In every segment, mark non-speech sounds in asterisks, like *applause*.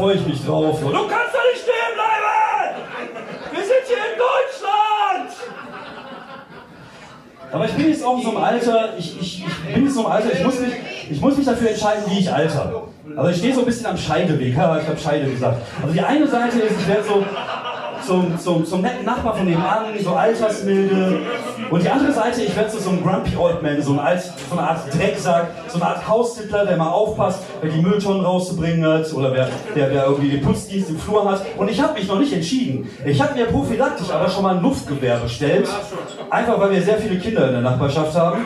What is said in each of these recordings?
freue ich mich drauf. So, du kannst doch nicht stehen bleiben! Wir sind hier in Deutschland! Aber ich bin jetzt auch in so einem Alter, ich, ich, ich bin jetzt so einem Alter, ich muss, mich, ich muss mich dafür entscheiden, wie ich alter. Also ich stehe so ein bisschen am Scheideweg, ich habe Scheide gesagt. Also die eine Seite ist, ich werde so zum, zum, zum netten Nachbar von nebenan, so altersmilde. Und die andere Seite, ich werde so, so ein Grumpy Old Man, so, ein Alt, so eine Art Drecksack, so eine Art Haussittler, der mal aufpasst, wer die Mülltonnen rauszubringen hat oder wer, der, der irgendwie den Putzdienst im Flur hat. Und ich habe mich noch nicht entschieden. Ich habe mir prophylaktisch aber schon mal ein Luftgewehr bestellt, einfach weil wir sehr viele Kinder in der Nachbarschaft haben.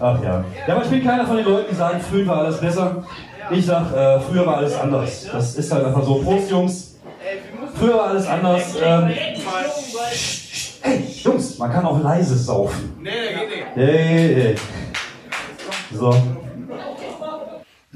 Ach ja. Ja, aber ich bin keiner von den Leuten, die sagen, früher war alles besser. Ich sag, äh, früher war alles anders. Das ist halt einfach so. Prost, Jungs. Früher war alles anders. Ähm, Ey, Jungs, man kann auch leise saufen. Nee. Nee, nee. So.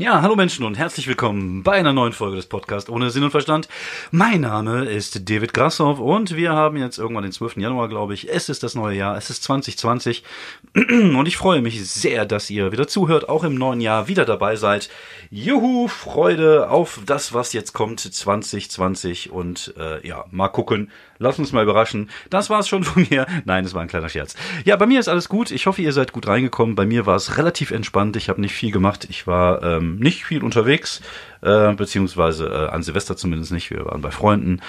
Ja, hallo Menschen und herzlich willkommen bei einer neuen Folge des Podcasts ohne Sinn und Verstand. Mein Name ist David Grassoff und wir haben jetzt irgendwann den 12. Januar, glaube ich. Es ist das neue Jahr, es ist 2020 *clears throat* und ich freue mich sehr, dass ihr wieder zuhört, auch im neuen Jahr wieder dabei seid. Juhu, Freude auf das, was jetzt kommt 2020 und äh, ja, mal gucken, Lass uns mal überraschen. Das war's schon von mir. Nein, es war ein kleiner Scherz. Ja, bei mir ist alles gut. Ich hoffe, ihr seid gut reingekommen. Bei mir war es relativ entspannt. Ich habe nicht viel gemacht. Ich war ähm, nicht viel unterwegs, äh, beziehungsweise äh, an Silvester zumindest nicht. Wir waren bei Freunden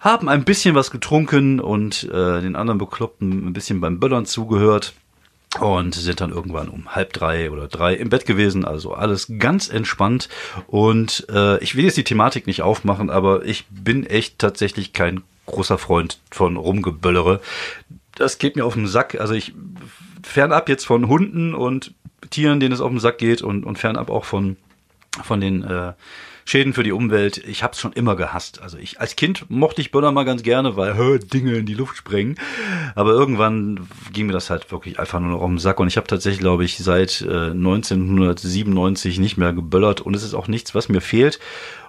haben ein bisschen was getrunken und äh, den anderen Bekloppten ein bisschen beim Böllern zugehört und sind dann irgendwann um halb drei oder drei im Bett gewesen. Also alles ganz entspannt. Und äh, ich will jetzt die Thematik nicht aufmachen, aber ich bin echt tatsächlich kein großer Freund von Rumgeböllere. Das geht mir auf den Sack. Also ich fernab jetzt von Hunden und Tieren, denen es auf den Sack geht und, und fernab auch von, von den äh, Schäden für die Umwelt. Ich habe es schon immer gehasst. Also ich als Kind mochte ich Böller mal ganz gerne, weil hör, Dinge in die Luft sprengen. Aber irgendwann ging mir das halt wirklich einfach nur noch um den Sack. Und ich habe tatsächlich, glaube ich, seit äh, 1997 nicht mehr geböllert. Und es ist auch nichts, was mir fehlt.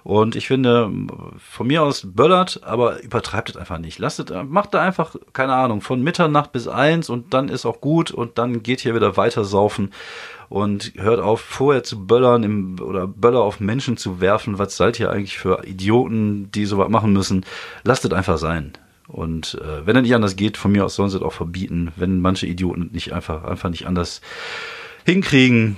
Und ich finde, von mir aus böllert, aber übertreibt es einfach nicht. Lasst es, macht da einfach, keine Ahnung, von Mitternacht bis eins und dann ist auch gut und dann geht hier wieder weiter saufen und hört auf, vorher zu böllern im, oder Böller auf Menschen zu werfen. Was seid ihr eigentlich für Idioten, die sowas machen müssen? Lasst es einfach sein. Und äh, wenn es nicht anders geht, von mir aus sollen sie es auch verbieten, wenn manche Idioten nicht einfach, einfach nicht anders hinkriegen,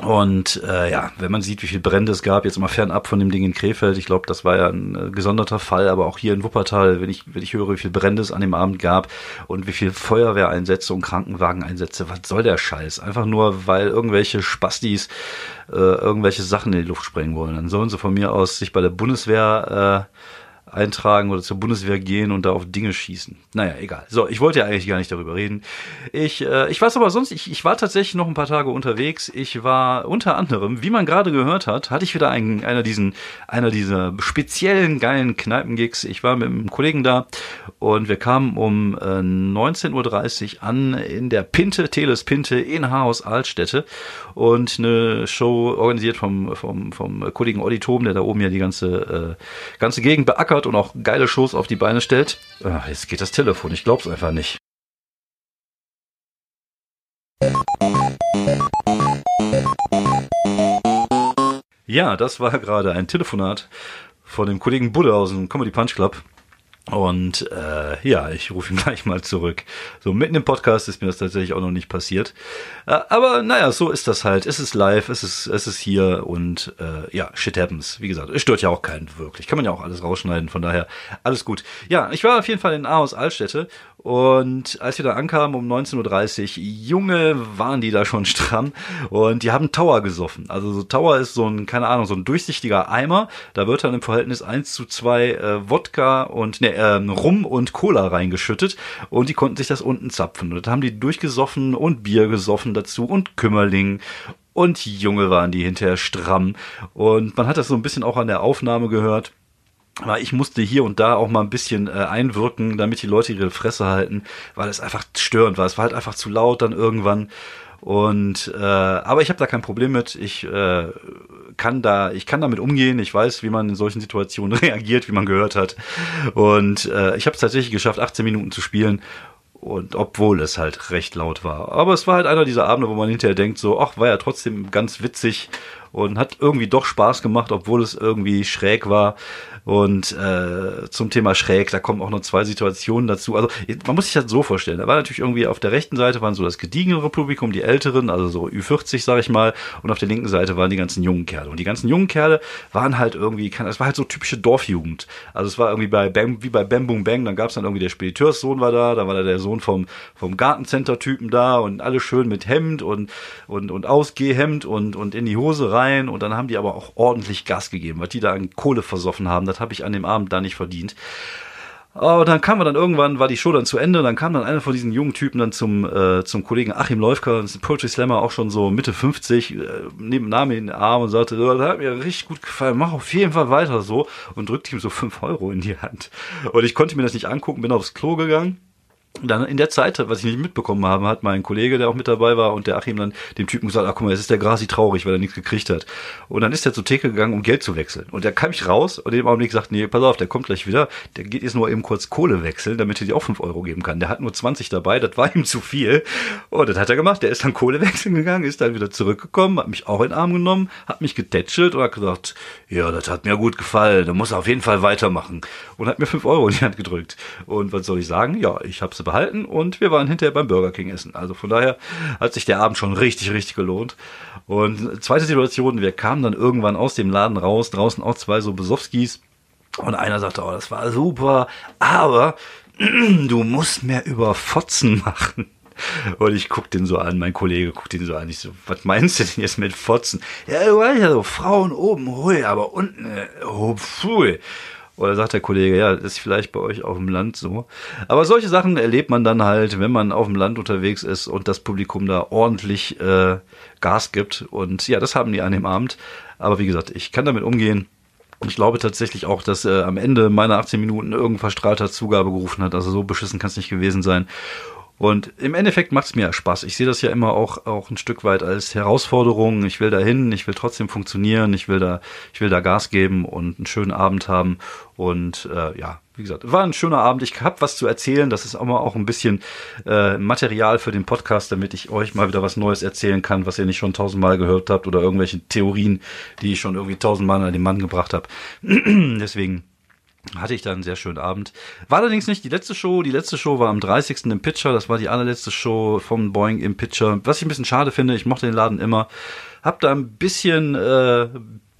und äh, ja, wenn man sieht, wie viel Brände es gab, jetzt mal fernab von dem Ding in Krefeld, ich glaube, das war ja ein äh, gesonderter Fall, aber auch hier in Wuppertal, wenn ich, wenn ich höre, wie viel Brände es an dem Abend gab und wie viel Feuerwehreinsätze und Krankenwageneinsätze, was soll der Scheiß? Einfach nur, weil irgendwelche Spastis äh, irgendwelche Sachen in die Luft sprengen wollen. Dann sollen sie von mir aus sich bei der Bundeswehr äh, eintragen oder zur Bundeswehr gehen und da auf Dinge schießen. Naja, egal. So, ich wollte ja eigentlich gar nicht darüber reden. Ich, äh, ich weiß aber sonst, ich, ich war tatsächlich noch ein paar Tage unterwegs. Ich war unter anderem, wie man gerade gehört hat, hatte ich wieder einen, einer diesen, einer dieser speziellen geilen Kneipengigs. Ich war mit einem Kollegen da und wir kamen um äh, 19.30 Uhr an in der Pinte, Teles Pinte in Haus Altstädte und eine Show organisiert vom, vom, vom Kollegen Olli Thom, der da oben ja die ganze, äh, ganze Gegend beackert liefert und auch geile Shows auf die Beine stellt. Ach, jetzt geht das Telefon, ich glaub's einfach nicht. Ja, das war gerade ein Telefonat von dem Kollegen Budde aus dem Comedy Punch Club. Und äh, ja, ich rufe ihn *laughs* gleich mal zurück. So mitten im Podcast ist mir das tatsächlich auch noch nicht passiert. Äh, aber naja, so ist das halt. Es ist live, es ist, es ist hier und äh, ja, shit happens. Wie gesagt, es stört ja auch keinen wirklich. Kann man ja auch alles rausschneiden, von daher alles gut. Ja, ich war auf jeden Fall in Aarhus Altstädte und als wir da ankamen um 19.30 Uhr, Junge, waren die da schon *laughs* stramm und die haben Tower gesoffen. Also so Tower ist so ein, keine Ahnung, so ein durchsichtiger Eimer. Da wird dann im Verhältnis 1 zu 2 äh, Wodka und ne, äh, Rum und Cola reingeschüttet und die konnten sich das unten zapfen. Und da haben die durchgesoffen und Bier gesoffen dazu und Kümmerling und Junge waren die hinterher stramm. Und man hat das so ein bisschen auch an der Aufnahme gehört aber ich musste hier und da auch mal ein bisschen äh, einwirken, damit die Leute ihre Fresse halten, weil es einfach störend war. Es war halt einfach zu laut dann irgendwann. Und äh, aber ich habe da kein Problem mit. Ich äh, kann da, ich kann damit umgehen. Ich weiß, wie man in solchen Situationen *laughs* reagiert, wie man gehört hat. Und äh, ich habe es tatsächlich geschafft, 18 Minuten zu spielen Und obwohl es halt recht laut war. Aber es war halt einer dieser Abende, wo man hinterher denkt, so, ach, war ja trotzdem ganz witzig und hat irgendwie doch Spaß gemacht, obwohl es irgendwie schräg war. Und äh, zum Thema schräg, da kommen auch noch zwei Situationen dazu. Also man muss sich das so vorstellen. Da war natürlich irgendwie auf der rechten Seite waren so das gediegenere Publikum, die Älteren, also so Ü40, sag ich mal, und auf der linken Seite waren die ganzen jungen Kerle. Und die ganzen jungen Kerle waren halt irgendwie, es war halt so typische Dorfjugend. Also es war irgendwie bei Bam, wie bei Bam Boom Bang, dann gab es dann irgendwie der Spediteurssohn war da, da war da der Sohn vom, vom Gartencenter-Typen da und alle schön mit Hemd und, und, und Ausgehhemd und, und in die Hose rein. Und dann haben die aber auch ordentlich Gas gegeben, was die da an Kohle versoffen haben das habe ich an dem Abend da nicht verdient. Aber dann kam man dann irgendwann, war die Show dann zu Ende, dann kam dann einer von diesen jungen Typen dann zum, äh, zum Kollegen Achim Läufker, das ist ein Poetry Slammer, auch schon so Mitte 50, äh, neben Namen in den Arm und sagte, das hat mir richtig gut gefallen, mach auf jeden Fall weiter so und drückte ihm so 5 Euro in die Hand. Und ich konnte mir das nicht angucken, bin aufs Klo gegangen dann in der Zeit, was ich nicht mitbekommen habe, hat mein Kollege, der auch mit dabei war, und der Achim dann dem Typen gesagt, ach guck mal, jetzt ist der Grasi traurig, weil er nichts gekriegt hat. Und dann ist er zur Theke gegangen, um Geld zu wechseln. Und der kam ich raus und in dem Augenblick sagt, nee, pass auf, der kommt gleich wieder, der geht jetzt nur eben kurz Kohle wechseln, damit er dir auch fünf Euro geben kann. Der hat nur 20 dabei, das war ihm zu viel. Und das hat er gemacht, der ist dann Kohle *laughs* wechseln gegangen, ist dann wieder zurückgekommen, hat mich auch in den Arm genommen, hat mich getätschelt und hat gesagt, ja, das hat mir gut gefallen, da muss er auf jeden Fall weitermachen. Und hat mir fünf Euro in die Hand gedrückt. Und was soll ich sagen? Ja, ich habe sie behalten und wir waren hinterher beim Burger King essen. Also von daher hat sich der Abend schon richtig, richtig gelohnt. Und zweite Situation, wir kamen dann irgendwann aus dem Laden raus, draußen auch zwei so Besowskis. Und einer sagte, oh, das war super, aber *clears throat* du musst mehr über Fotzen machen. Und ich guck den so an, mein Kollege guckt den so an. Ich so, was meinst du denn jetzt mit Fotzen? Ja, du weißt ja so, Frauen oben, hui, aber unten, äh, oh, pfui. Oder sagt der Kollege, ja, das ist vielleicht bei euch auf dem Land so. Aber solche Sachen erlebt man dann halt, wenn man auf dem Land unterwegs ist und das Publikum da ordentlich äh, Gas gibt. Und ja, das haben die an dem Abend. Aber wie gesagt, ich kann damit umgehen. Ich glaube tatsächlich auch, dass äh, am Ende meiner 18 Minuten irgendein Verstrahlter Zugabe gerufen hat. Also so beschissen kann es nicht gewesen sein. Und im Endeffekt macht es mir Spaß. Ich sehe das ja immer auch, auch ein Stück weit als Herausforderung. Ich will da hin, ich will trotzdem funktionieren, ich will da, ich will da Gas geben und einen schönen Abend haben. Und äh, ja, wie gesagt, war ein schöner Abend. Ich habe was zu erzählen. Das ist auch mal auch ein bisschen äh, Material für den Podcast, damit ich euch mal wieder was Neues erzählen kann, was ihr nicht schon tausendmal gehört habt oder irgendwelche Theorien, die ich schon irgendwie tausendmal an den Mann gebracht habe. *clears throat* Deswegen hatte ich dann einen sehr schönen Abend. War allerdings nicht die letzte Show. Die letzte Show war am 30. im Pitcher. Das war die allerletzte Show vom Boeing im Pitcher. Was ich ein bisschen schade finde, ich mochte den Laden immer. Hab da ein bisschen, äh,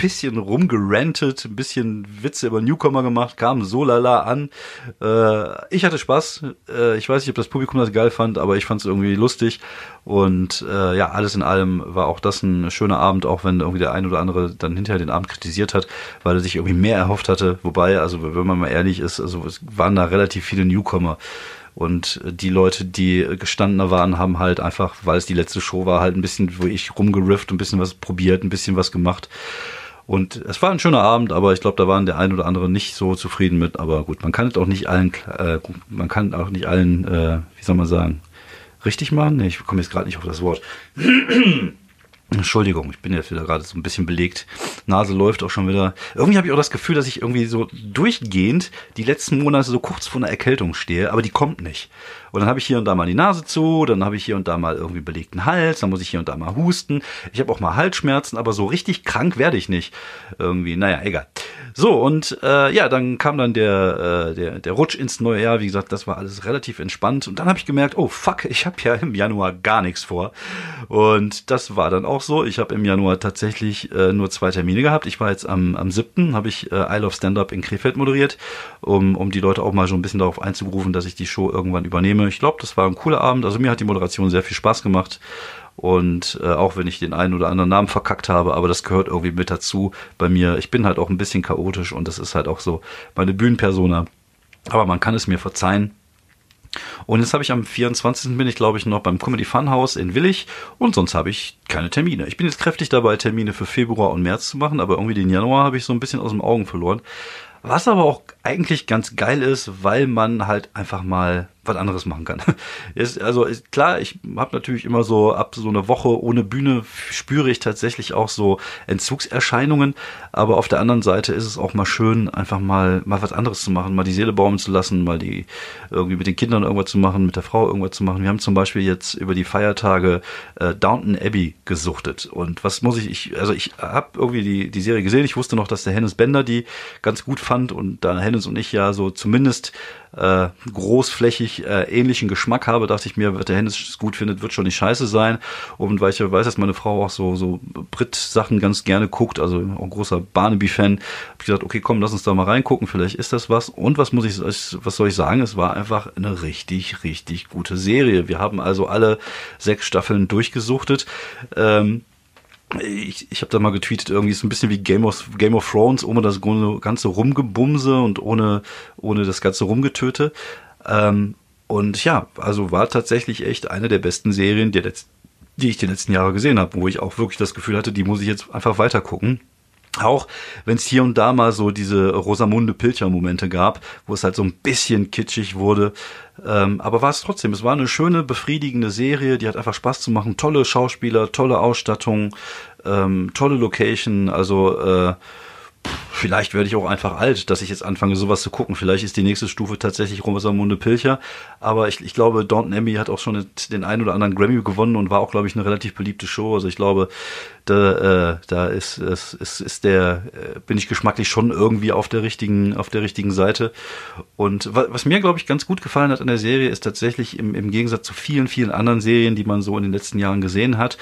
bisschen rumgerantet, ein bisschen Witze über Newcomer gemacht, kam so lala an. Äh, ich hatte Spaß. Äh, ich weiß nicht, ob das Publikum das geil fand, aber ich fand es irgendwie lustig. Und äh, ja, alles in allem war auch das ein schöner Abend, auch wenn irgendwie der ein oder andere dann hinterher den Abend kritisiert hat, weil er sich irgendwie mehr erhofft hatte. Wobei, also wenn man mal ehrlich ist, also es waren da relativ viele Newcomer. Und die Leute, die gestandener waren, haben halt einfach, weil es die letzte Show war, halt ein bisschen, wo ich rumgerifft, ein bisschen was probiert, ein bisschen was gemacht. Und es war ein schöner Abend, aber ich glaube, da waren der ein oder andere nicht so zufrieden mit. Aber gut, man kann es auch nicht allen, äh, man kann auch nicht allen, äh, wie soll man sagen, richtig machen? Nee, ich komme jetzt gerade nicht auf das Wort. *clears throat* Entschuldigung, ich bin jetzt wieder gerade so ein bisschen belegt. Nase läuft auch schon wieder. Irgendwie habe ich auch das Gefühl, dass ich irgendwie so durchgehend die letzten Monate so kurz vor einer Erkältung stehe, aber die kommt nicht. Und dann habe ich hier und da mal die Nase zu, dann habe ich hier und da mal irgendwie belegten Hals, dann muss ich hier und da mal husten. Ich habe auch mal Halsschmerzen, aber so richtig krank werde ich nicht. Irgendwie, naja, egal. So, und äh, ja, dann kam dann der, äh, der, der Rutsch ins neue Jahr. Wie gesagt, das war alles relativ entspannt. Und dann habe ich gemerkt, oh fuck, *laughs* ich habe ja im Januar gar nichts vor. Und das war dann auch so. Ich habe im Januar tatsächlich äh, nur zwei Termine gehabt. Ich war jetzt am, am 7. habe ich äh, Isle of Stand-Up in Krefeld moderiert, um, um die Leute auch mal so ein bisschen darauf einzuberufen, dass ich die Show irgendwann übernehme. Ich glaube, das war ein cooler Abend. Also mir hat die Moderation sehr viel Spaß gemacht. Und äh, auch wenn ich den einen oder anderen Namen verkackt habe, aber das gehört irgendwie mit dazu bei mir. Ich bin halt auch ein bisschen chaotisch und das ist halt auch so meine Bühnenpersona. Aber man kann es mir verzeihen. Und jetzt habe ich am 24. bin ich, glaube ich, noch beim Comedy Funhouse in Willig und sonst habe ich keine Termine. Ich bin jetzt kräftig dabei, Termine für Februar und März zu machen, aber irgendwie den Januar habe ich so ein bisschen aus dem Augen verloren. Was aber auch eigentlich ganz geil ist, weil man halt einfach mal was anderes machen kann. *laughs* Ist, also ist, klar, ich habe natürlich immer so ab so einer Woche ohne Bühne spüre ich tatsächlich auch so Entzugserscheinungen, aber auf der anderen Seite ist es auch mal schön, einfach mal mal was anderes zu machen, mal die Seele baumen zu lassen, mal die irgendwie mit den Kindern irgendwas zu machen, mit der Frau irgendwas zu machen. Wir haben zum Beispiel jetzt über die Feiertage äh, Downton Abbey gesuchtet und was muss ich, ich also ich habe irgendwie die die Serie gesehen. Ich wusste noch, dass der Hennes Bender die ganz gut fand und da Hennes und ich ja so zumindest äh, großflächig äh, ähnlichen Geschmack habe, dachte ich mir, was der Hennes gut findet, wird schon nicht scheiße sein. Und weil ich ja weiß, dass meine Frau auch so, so Brit-Sachen ganz gerne guckt, also auch ein großer Barnaby-Fan, habe ich gesagt, okay, komm, lass uns da mal reingucken, vielleicht ist das was. Und was muss ich, was soll ich sagen? Es war einfach eine richtig, richtig gute Serie. Wir haben also alle sechs Staffeln durchgesuchtet. Ähm, ich, ich habe da mal getweetet, irgendwie ist ein bisschen wie Game of, Game of Thrones, ohne das ganze Rumgebumse und ohne, ohne das ganze Rumgetöte. Ähm, und ja, also war tatsächlich echt eine der besten Serien, der letzt, die ich die letzten Jahre gesehen habe, wo ich auch wirklich das Gefühl hatte, die muss ich jetzt einfach weiter gucken. Auch wenn es hier und da mal so diese Rosamunde Pilcher-Momente gab, wo es halt so ein bisschen kitschig wurde. Ähm, aber war es trotzdem, es war eine schöne, befriedigende Serie, die hat einfach Spaß zu machen. Tolle Schauspieler, tolle Ausstattung, ähm, tolle Location, also äh, vielleicht werde ich auch einfach alt, dass ich jetzt anfange, sowas zu gucken. Vielleicht ist die nächste Stufe tatsächlich Rosamunde Pilcher. Aber ich, ich glaube, Downton Abbey hat auch schon den einen oder anderen Grammy gewonnen und war auch, glaube ich, eine relativ beliebte Show. Also ich glaube, da, äh, da ist, ist, ist, ist der, äh, bin ich geschmacklich schon irgendwie auf der richtigen, auf der richtigen Seite. Und was, was mir, glaube ich, ganz gut gefallen hat an der Serie, ist tatsächlich im, im Gegensatz zu vielen, vielen anderen Serien, die man so in den letzten Jahren gesehen hat,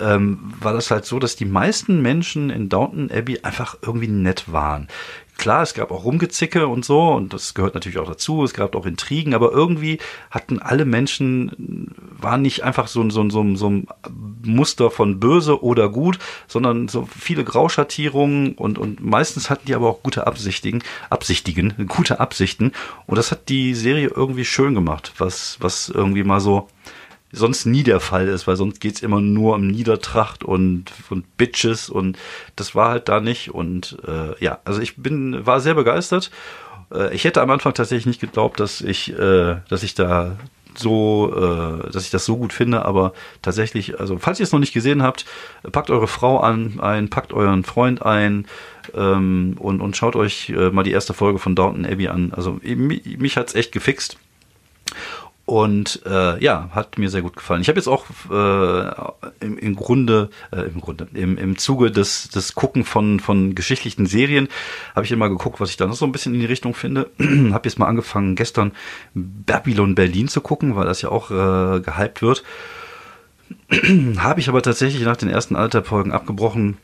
ähm, war das halt so, dass die meisten Menschen in Downton Abbey einfach irgendwie nett waren. Klar, es gab auch Rumgezicke und so, und das gehört natürlich auch dazu. Es gab auch Intrigen, aber irgendwie hatten alle Menschen, waren nicht einfach so, so, so, so ein Muster von böse oder gut, sondern so viele Grauschattierungen und, und meistens hatten die aber auch gute Absichtigen, Absichtigen, gute Absichten. Und das hat die Serie irgendwie schön gemacht, was, was irgendwie mal so, sonst nie der Fall ist, weil sonst geht's immer nur um Niedertracht und, und Bitches und das war halt da nicht. Und äh, ja, also ich bin, war sehr begeistert. Äh, ich hätte am Anfang tatsächlich nicht geglaubt, dass ich, äh, dass ich da so, äh, dass ich das so gut finde, aber tatsächlich, also falls ihr es noch nicht gesehen habt, packt eure Frau an, ein, packt euren Freund ein ähm, und, und schaut euch äh, mal die erste Folge von Downton Abbey an. Also mich, mich hat's echt gefixt. Und äh, ja, hat mir sehr gut gefallen. Ich habe jetzt auch äh, im, im Grunde, äh, im Grunde, im, im Zuge des, des Gucken von, von geschichtlichen Serien, habe ich immer geguckt, was ich da noch so ein bisschen in die Richtung finde. *clears throat* habe jetzt mal angefangen, gestern Babylon Berlin zu gucken, weil das ja auch äh, gehypt wird. *clears throat* habe ich aber tatsächlich nach den ersten Alterfolgen abgebrochen,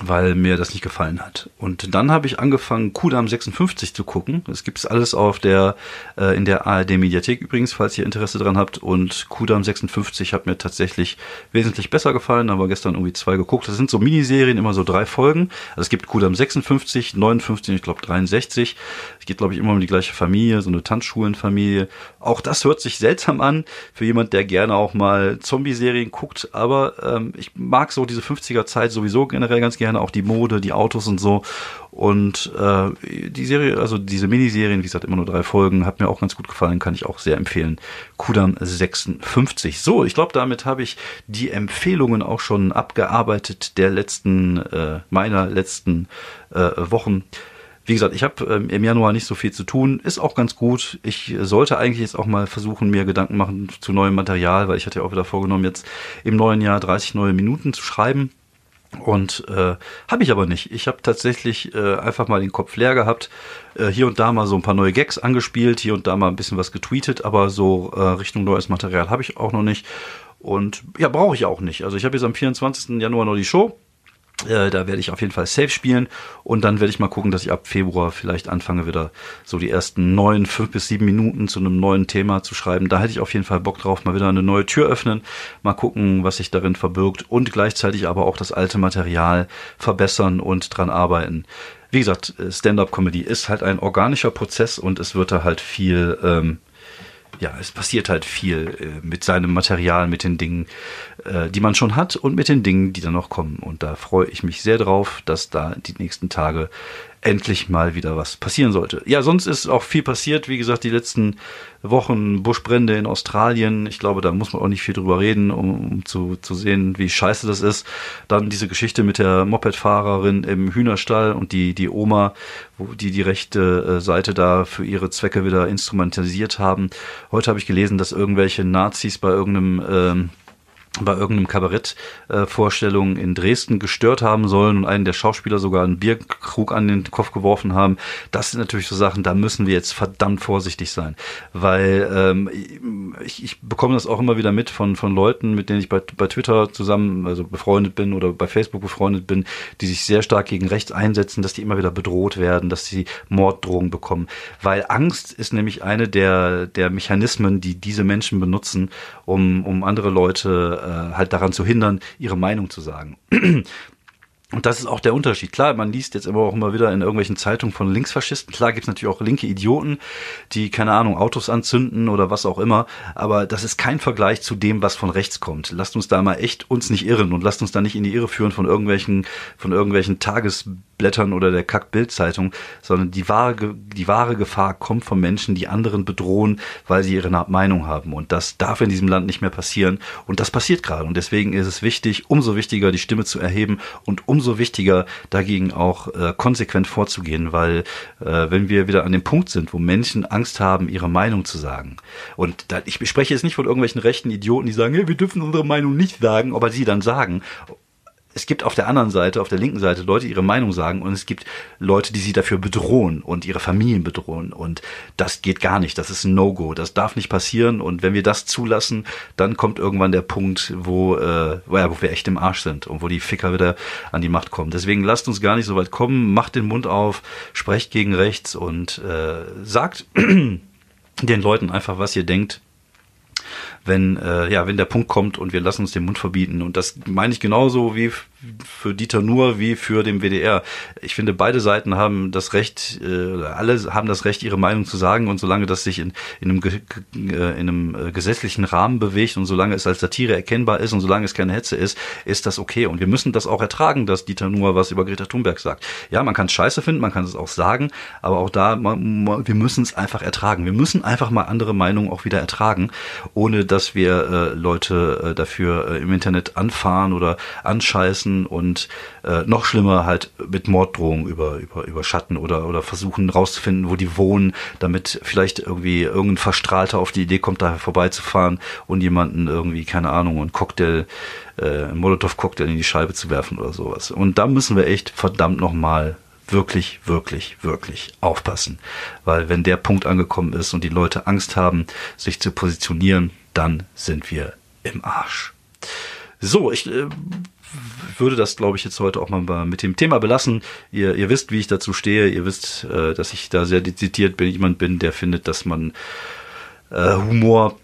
weil mir das nicht gefallen hat. Und dann habe ich angefangen, Kudam 56 zu gucken. Es gibt alles auf der, äh, in der ARD Mediathek übrigens, falls ihr Interesse dran habt. Und Kudam 56 hat mir tatsächlich wesentlich besser gefallen, aber gestern irgendwie zwei geguckt. Das sind so Miniserien, immer so drei Folgen. Also es gibt Kudam 56, 59, ich glaube 63. Es geht, glaube ich, immer um die gleiche Familie, so eine Tanzschulenfamilie. Auch das hört sich seltsam an für jemand, der gerne auch mal Zombie-Serien guckt. Aber ähm, ich mag so diese 50er-Zeit sowieso generell ganz gerne, auch die Mode, die Autos und so. Und äh, die Serie, also diese Miniserien, wie gesagt, immer nur drei Folgen, hat mir auch ganz gut gefallen, kann ich auch sehr empfehlen. Kudam 56. So, ich glaube, damit habe ich die Empfehlungen auch schon abgearbeitet der letzten, äh, meiner letzten äh, Wochen. Wie gesagt, ich habe ähm, im Januar nicht so viel zu tun, ist auch ganz gut. Ich sollte eigentlich jetzt auch mal versuchen, mir Gedanken machen zu neuem Material, weil ich hatte ja auch wieder vorgenommen, jetzt im neuen Jahr 30 neue Minuten zu schreiben. Und äh, habe ich aber nicht. Ich habe tatsächlich äh, einfach mal den Kopf leer gehabt, äh, hier und da mal so ein paar neue Gags angespielt, hier und da mal ein bisschen was getweetet, aber so äh, Richtung neues Material habe ich auch noch nicht. Und ja, brauche ich auch nicht. Also ich habe jetzt am 24. Januar noch die Show. Äh, da werde ich auf jeden Fall safe spielen und dann werde ich mal gucken, dass ich ab Februar vielleicht anfange wieder so die ersten neun, fünf bis sieben Minuten zu einem neuen Thema zu schreiben. Da hätte ich auf jeden Fall Bock drauf, mal wieder eine neue Tür öffnen, mal gucken, was sich darin verbirgt und gleichzeitig aber auch das alte Material verbessern und dran arbeiten. Wie gesagt, Stand-up-Comedy ist halt ein organischer Prozess und es wird da halt viel ähm, ja, es passiert halt viel äh, mit seinem Material, mit den Dingen, äh, die man schon hat und mit den Dingen, die dann noch kommen. Und da freue ich mich sehr drauf, dass da die nächsten Tage endlich mal wieder was passieren sollte. Ja, sonst ist auch viel passiert. Wie gesagt, die letzten Wochen Buschbrände in Australien. Ich glaube, da muss man auch nicht viel drüber reden, um, um zu, zu sehen, wie scheiße das ist. Dann diese Geschichte mit der Mopedfahrerin im Hühnerstall und die, die Oma, wo die die rechte äh, Seite da für ihre Zwecke wieder instrumentalisiert haben. Heute habe ich gelesen, dass irgendwelche Nazis bei irgendeinem ähm, bei irgendeinem Kabarettvorstellung äh, in Dresden gestört haben sollen und einen der Schauspieler sogar einen Bierkrug an den Kopf geworfen haben. Das sind natürlich so Sachen, da müssen wir jetzt verdammt vorsichtig sein, weil ähm, ich, ich bekomme das auch immer wieder mit von von Leuten, mit denen ich bei, bei Twitter zusammen also befreundet bin oder bei Facebook befreundet bin, die sich sehr stark gegen rechts einsetzen, dass die immer wieder bedroht werden, dass sie Morddrohungen bekommen, weil Angst ist nämlich eine der der Mechanismen, die diese Menschen benutzen, um um andere Leute äh, halt daran zu hindern, ihre Meinung zu sagen. *clears throat* Und das ist auch der Unterschied. Klar, man liest jetzt immer auch immer wieder in irgendwelchen Zeitungen von Linksfaschisten. Klar gibt es natürlich auch linke Idioten, die, keine Ahnung, Autos anzünden oder was auch immer. Aber das ist kein Vergleich zu dem, was von rechts kommt. Lasst uns da mal echt uns nicht irren und lasst uns da nicht in die Irre führen von irgendwelchen, von irgendwelchen Tagesblättern oder der Kack-Bild-Zeitung, sondern die wahre, die wahre Gefahr kommt von Menschen, die anderen bedrohen, weil sie ihre Meinung haben. Und das darf in diesem Land nicht mehr passieren. Und das passiert gerade. Und deswegen ist es wichtig, umso wichtiger, die Stimme zu erheben und umso umso wichtiger, dagegen auch äh, konsequent vorzugehen, weil äh, wenn wir wieder an dem Punkt sind, wo Menschen Angst haben, ihre Meinung zu sagen, und da, ich spreche jetzt nicht von irgendwelchen rechten Idioten, die sagen, hey, wir dürfen unsere Meinung nicht sagen, aber sie dann sagen, es gibt auf der anderen Seite, auf der linken Seite Leute, die ihre Meinung sagen und es gibt Leute, die sie dafür bedrohen und ihre Familien bedrohen und das geht gar nicht. Das ist ein No-Go. Das darf nicht passieren und wenn wir das zulassen, dann kommt irgendwann der Punkt, wo, äh, wo, wir echt im Arsch sind und wo die Ficker wieder an die Macht kommen. Deswegen lasst uns gar nicht so weit kommen, macht den Mund auf, sprecht gegen rechts und äh, sagt *clears throat* den Leuten einfach, was ihr denkt wenn, äh, ja, wenn der Punkt kommt und wir lassen uns den Mund verbieten. Und das meine ich genauso wie für Dieter Nuhr wie für den WDR. Ich finde, beide Seiten haben das Recht, äh, alle haben das Recht, ihre Meinung zu sagen. Und solange das sich in, in, einem, äh, in einem äh, gesetzlichen Rahmen bewegt und solange es als Satire erkennbar ist und solange es keine Hetze ist, ist das okay. Und wir müssen das auch ertragen, dass Dieter Nuhr was über Greta Thunberg sagt. Ja, man kann es scheiße finden, man kann es auch sagen, aber auch da, man, wir müssen es einfach ertragen. Wir müssen einfach mal andere Meinungen auch wieder ertragen, ohne dass wir äh, Leute äh, dafür äh, im Internet anfahren oder anscheißen und äh, noch schlimmer halt mit Morddrohungen über, über, überschatten oder, oder versuchen rauszufinden, wo die wohnen, damit vielleicht irgendwie irgendein Verstrahlter auf die Idee kommt, da vorbeizufahren und jemanden irgendwie, keine Ahnung, einen Cocktail, äh, einen Molotow-Cocktail in die Scheibe zu werfen oder sowas. Und da müssen wir echt verdammt nochmal wirklich, wirklich, wirklich aufpassen. Weil wenn der Punkt angekommen ist und die Leute Angst haben, sich zu positionieren, dann sind wir im Arsch. So, ich äh, würde das, glaube ich, jetzt heute auch mal mit dem Thema belassen. Ihr, ihr wisst, wie ich dazu stehe. Ihr wisst, äh, dass ich da sehr dezidiert bin. Jemand bin, der findet, dass man äh, Humor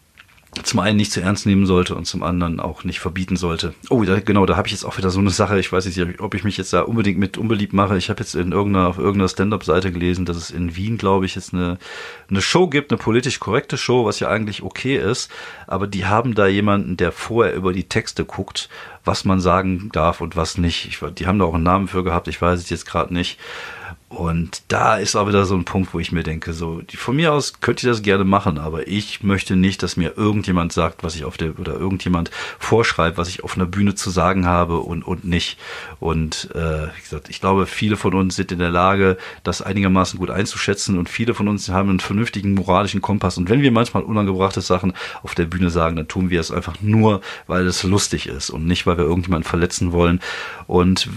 zum einen nicht zu ernst nehmen sollte und zum anderen auch nicht verbieten sollte. Oh, da, genau, da habe ich jetzt auch wieder so eine Sache. Ich weiß nicht, ob ich mich jetzt da unbedingt mit unbeliebt mache. Ich habe jetzt in irgendeiner, auf irgendeiner Stand-up-Seite gelesen, dass es in Wien, glaube ich, jetzt eine, eine Show gibt, eine politisch korrekte Show, was ja eigentlich okay ist. Aber die haben da jemanden, der vorher über die Texte guckt, was man sagen darf und was nicht. Ich, die haben da auch einen Namen für gehabt, ich weiß es jetzt gerade nicht. Und da ist auch wieder so ein Punkt, wo ich mir denke, so, von mir aus könnt ihr das gerne machen, aber ich möchte nicht, dass mir irgendjemand sagt, was ich auf der, oder irgendjemand vorschreibt, was ich auf einer Bühne zu sagen habe und, und nicht. Und äh, wie gesagt, ich glaube, viele von uns sind in der Lage, das einigermaßen gut einzuschätzen und viele von uns haben einen vernünftigen moralischen Kompass. Und wenn wir manchmal unangebrachte Sachen auf der Bühne sagen, dann tun wir es einfach nur, weil es lustig ist und nicht, weil wir irgendjemanden verletzen wollen. Und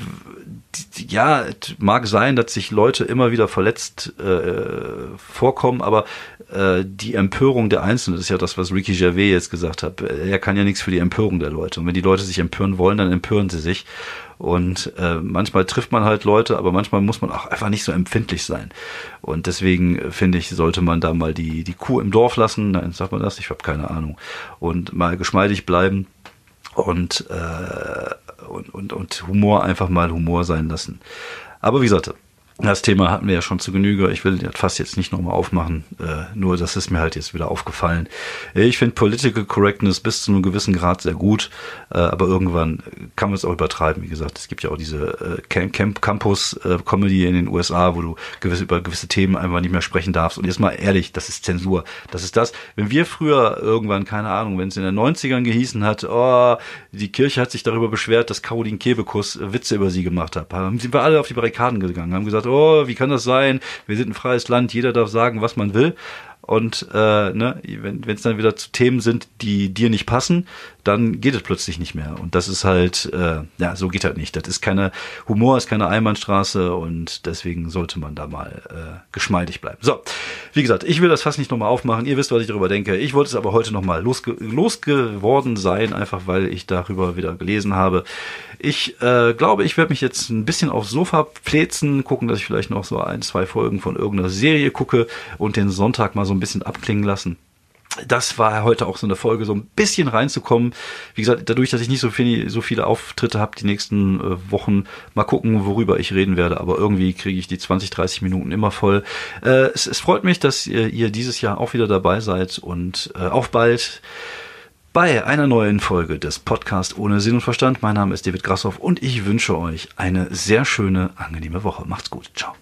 ja, mag sein, dass sich Leute immer wieder verletzt äh, vorkommen, aber äh, die Empörung der Einzelnen, ist ja das, was Ricky Gervais jetzt gesagt hat. Er kann ja nichts für die Empörung der Leute. Und wenn die Leute sich empören wollen, dann empören sie sich. Und äh, manchmal trifft man halt Leute, aber manchmal muss man auch einfach nicht so empfindlich sein. Und deswegen äh, finde ich, sollte man da mal die, die Kuh im Dorf lassen. Nein, sagt man das? Ich habe keine Ahnung. Und mal geschmeidig bleiben und äh, und, und, und Humor einfach mal Humor sein lassen. Aber wie gesagt, Das Thema hatten wir ja schon zu Genüge. Ich will das fast jetzt nicht nochmal aufmachen. Äh, nur, das ist mir halt jetzt wieder aufgefallen. Ich finde Political Correctness bis zu einem gewissen Grad sehr gut, äh, aber irgendwann kann man es auch übertreiben. Wie gesagt, es gibt ja auch diese äh, Camp, Camp Campus äh, Comedy in den USA, wo du gewisse, über gewisse Themen einfach nicht mehr sprechen darfst. Und jetzt mal ehrlich, das ist Zensur. Das ist das. Wenn wir früher irgendwann, keine Ahnung, wenn es in den 90ern gehießen hat, oh, die Kirche hat sich darüber beschwert, dass Caroline Kebekus Witze über sie gemacht hat, sind wir alle auf die Barrikaden gegangen, haben gesagt, oh, wie kann das sein? Wir sind ein freies Land, jeder darf sagen, was man will. Und äh, ne, wenn es dann wieder zu Themen sind, die dir nicht passen, dann geht es plötzlich nicht mehr. Und das ist halt, äh, ja, so geht halt nicht. Das ist keine Humor, ist keine Einbahnstraße und deswegen sollte man da mal äh, geschmeidig bleiben. So, wie gesagt, ich will das fast nicht nochmal aufmachen. Ihr wisst, was ich darüber denke. Ich wollte es aber heute nochmal losge losgeworden sein, einfach weil ich darüber wieder gelesen habe. Ich äh, glaube, ich werde mich jetzt ein bisschen aufs Sofa plätzen, gucken, dass ich vielleicht noch so ein, zwei Folgen von irgendeiner Serie gucke und den Sonntag mal so ein bisschen abklingen lassen das war heute auch so eine Folge, so ein bisschen reinzukommen. Wie gesagt, dadurch, dass ich nicht so, viel, so viele Auftritte habe die nächsten äh, Wochen, mal gucken, worüber ich reden werde. Aber irgendwie kriege ich die 20, 30 Minuten immer voll. Äh, es, es, freut mich, dass ihr, ihr, dieses Jahr auch wieder dabei seid und äh, auf bald bei einer neuen Folge des Podcasts ohne Sinn und Verstand. Mein Name ist David Grassoff und ich wünsche euch eine sehr schöne, angenehme Woche. Macht's gut. Ciao.